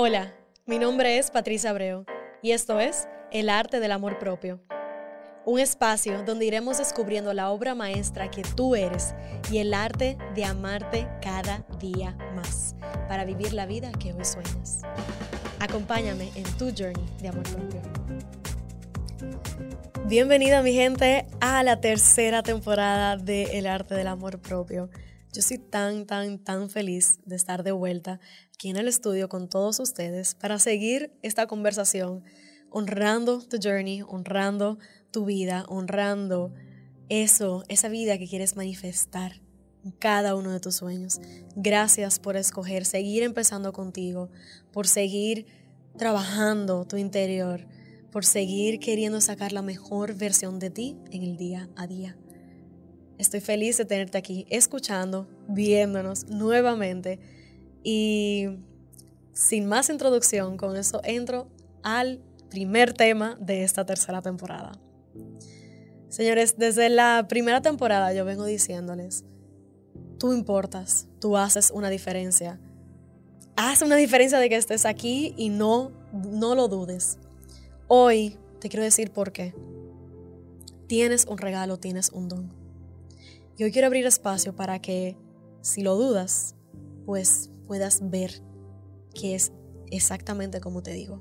Hola, mi nombre es Patricia Abreu y esto es El Arte del Amor Propio. Un espacio donde iremos descubriendo la obra maestra que tú eres y el arte de amarte cada día más para vivir la vida que hoy sueñas. Acompáñame en tu journey de amor propio. Bienvenida mi gente a la tercera temporada de El Arte del Amor Propio. Yo estoy tan, tan, tan feliz de estar de vuelta aquí en el estudio con todos ustedes para seguir esta conversación honrando tu journey, honrando tu vida, honrando eso, esa vida que quieres manifestar en cada uno de tus sueños. Gracias por escoger seguir empezando contigo, por seguir trabajando tu interior, por seguir queriendo sacar la mejor versión de ti en el día a día. Estoy feliz de tenerte aquí escuchando, viéndonos nuevamente y sin más introducción, con eso entro al primer tema de esta tercera temporada. Señores, desde la primera temporada yo vengo diciéndoles, tú importas, tú haces una diferencia. Haz una diferencia de que estés aquí y no, no lo dudes. Hoy te quiero decir por qué. Tienes un regalo, tienes un don. Y hoy quiero abrir espacio para que, si lo dudas, pues puedas ver que es exactamente como te digo.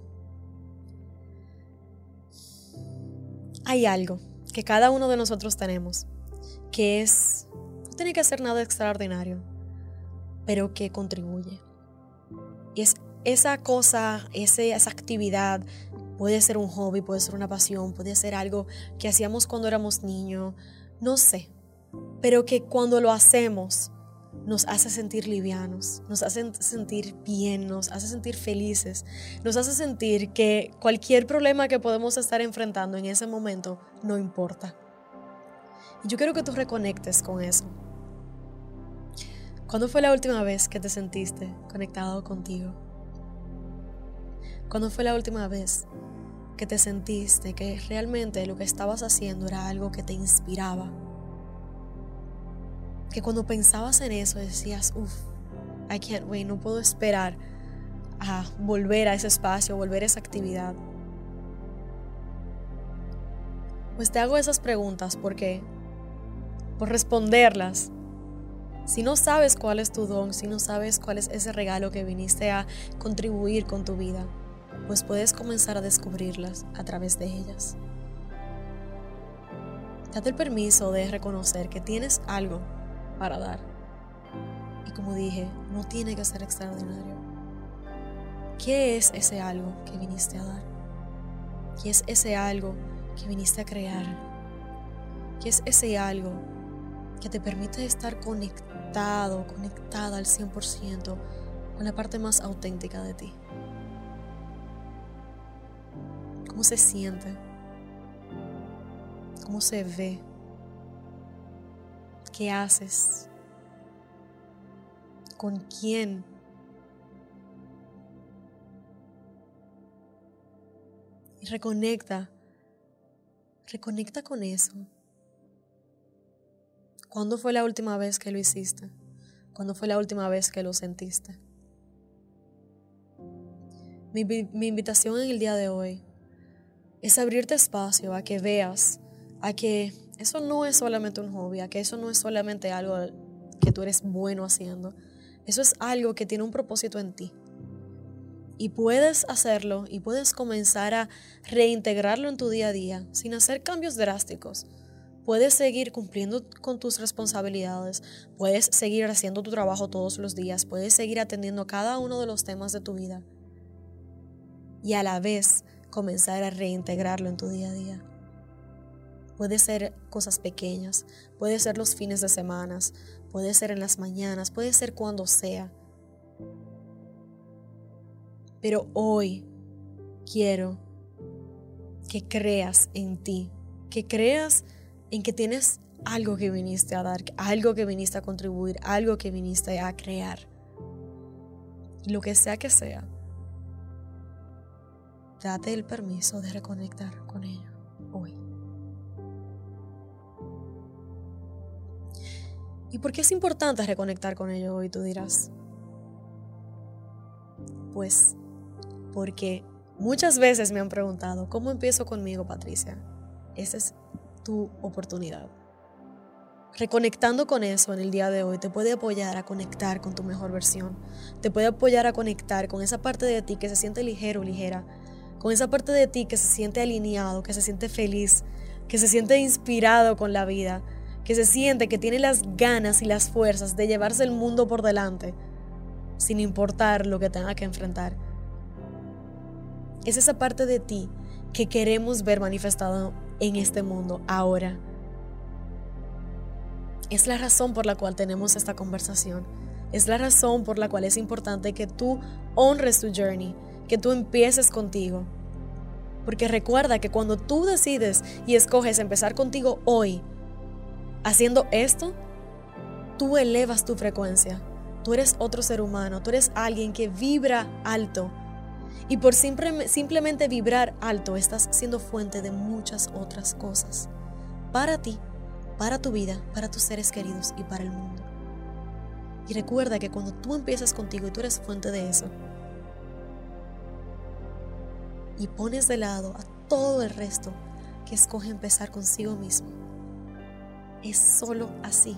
Hay algo que cada uno de nosotros tenemos, que es, no tiene que hacer nada extraordinario, pero que contribuye. Y es esa cosa, esa actividad, puede ser un hobby, puede ser una pasión, puede ser algo que hacíamos cuando éramos niños, no sé, pero que cuando lo hacemos, nos hace sentir livianos, nos hace sentir bien, nos hace sentir felices, nos hace sentir que cualquier problema que podemos estar enfrentando en ese momento no importa. Y yo quiero que tú reconectes con eso. ¿Cuándo fue la última vez que te sentiste conectado contigo? ¿Cuándo fue la última vez que te sentiste que realmente lo que estabas haciendo era algo que te inspiraba? Que cuando pensabas en eso decías, uff, I can't wait, no puedo esperar a volver a ese espacio, volver a esa actividad. Pues te hago esas preguntas porque, por responderlas, si no sabes cuál es tu don, si no sabes cuál es ese regalo que viniste a contribuir con tu vida, pues puedes comenzar a descubrirlas a través de ellas. Date el permiso de reconocer que tienes algo para dar. Y como dije, no tiene que ser extraordinario. ¿Qué es ese algo que viniste a dar? ¿Qué es ese algo que viniste a crear? ¿Qué es ese algo que te permite estar conectado, conectada al 100% con la parte más auténtica de ti? ¿Cómo se siente? ¿Cómo se ve? ¿Qué haces? ¿Con quién? Y reconecta. Reconecta con eso. ¿Cuándo fue la última vez que lo hiciste? ¿Cuándo fue la última vez que lo sentiste? Mi, mi, invitación en el día de hoy es abrirte espacio a que veas, a que eso no es solamente un hobby, que eso no es solamente algo que tú eres bueno haciendo. Eso es algo que tiene un propósito en ti. Y puedes hacerlo y puedes comenzar a reintegrarlo en tu día a día sin hacer cambios drásticos. Puedes seguir cumpliendo con tus responsabilidades, puedes seguir haciendo tu trabajo todos los días, puedes seguir atendiendo cada uno de los temas de tu vida y a la vez comenzar a reintegrarlo en tu día a día. Puede ser cosas pequeñas, puede ser los fines de semana, puede ser en las mañanas, puede ser cuando sea. Pero hoy quiero que creas en ti, que creas en que tienes algo que viniste a dar, algo que viniste a contribuir, algo que viniste a crear. lo que sea que sea, date el permiso de reconectar con ello ¿Y por qué es importante reconectar con ello hoy? Tú dirás. Pues Porque muchas veces me han preguntado, ¿cómo empiezo conmigo, Patricia? Esa es tu oportunidad. Reconectando con eso en el día de hoy te puede apoyar a conectar con tu mejor versión. Te puede apoyar a conectar con esa parte de ti que se siente ligero, ligera. Con esa parte de ti que se siente alineado, que se siente feliz, que se siente inspirado con la vida, que se siente que tiene las ganas y las fuerzas de llevarse el mundo por delante, sin importar lo que tenga que enfrentar. Es esa parte de ti que queremos ver manifestado en este mundo ahora es la razón por la cual tenemos esta conversación. Es la razón por la cual es importante que tú honres tu journey, que tú empieces contigo. Porque recuerda que cuando tú decides y escoges empezar contigo hoy, haciendo esto, tú elevas tu frecuencia. Tú eres otro ser humano, tú eres alguien que vibra alto. Y por simplemente vibrar alto estás siendo fuente de muchas otras cosas. Para ti para tu vida, para tus seres queridos y para el mundo. Y recuerda que cuando tú empiezas contigo y tú eres fuente de eso, y pones de lado a todo el resto que escoge empezar consigo mismo, es solo así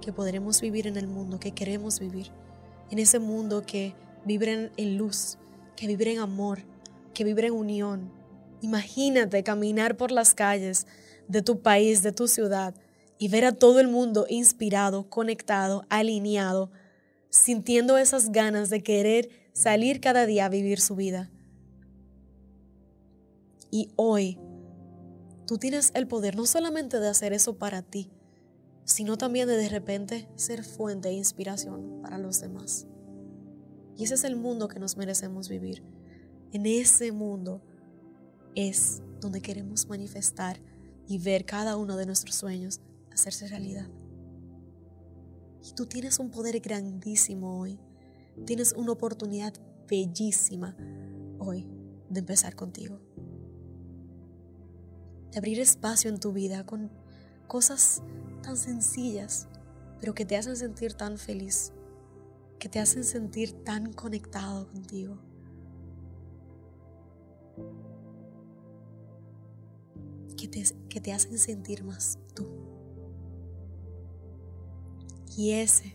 que podremos vivir en el mundo que queremos vivir, en ese mundo que vibre en luz, que vibre en amor, que vibre en unión. Imagínate caminar por las calles de tu país, de tu ciudad, y ver a todo el mundo inspirado, conectado, alineado, sintiendo esas ganas de querer salir cada día a vivir su vida. Y hoy tú tienes el poder no solamente de hacer eso para ti, sino también de de repente ser fuente de inspiración para los demás. Y ese es el mundo que nos merecemos vivir. En ese mundo es donde queremos manifestar y ver cada uno de nuestros sueños hacerse realidad. Y tú tienes un poder grandísimo hoy. Tienes una oportunidad bellísima hoy de empezar contigo. De abrir espacio en tu vida con cosas tan sencillas, pero que te hacen sentir tan feliz, que te hacen sentir tan conectado contigo. Que te, que te hacen sentir más tú. Y ese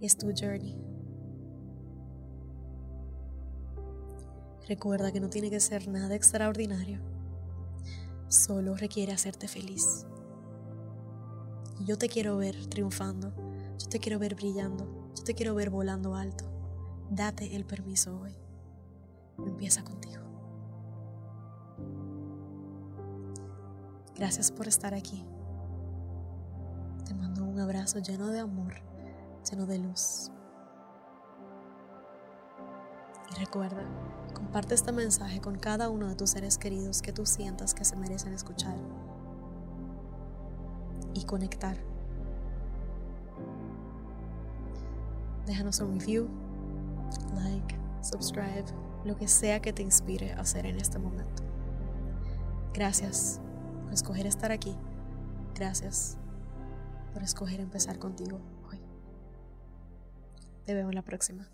es tu journey. Recuerda que no tiene que ser nada extraordinario. Solo requiere hacerte feliz. Yo te quiero ver triunfando. Yo te quiero ver brillando. Yo te quiero ver volando alto. Date el permiso hoy. Empieza contigo. Gracias por estar aquí. Te mando un abrazo lleno de amor, lleno de luz. Y recuerda, comparte este mensaje con cada uno de tus seres queridos que tú sientas que se merecen escuchar y conectar. Déjanos un review, like, subscribe, lo que sea que te inspire a hacer en este momento. Gracias por escoger estar aquí. Gracias por escoger empezar contigo hoy. Te veo en la próxima.